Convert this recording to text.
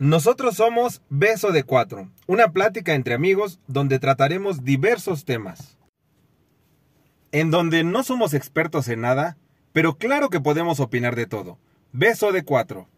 Nosotros somos Beso de Cuatro, una plática entre amigos donde trataremos diversos temas. En donde no somos expertos en nada, pero claro que podemos opinar de todo. Beso de Cuatro.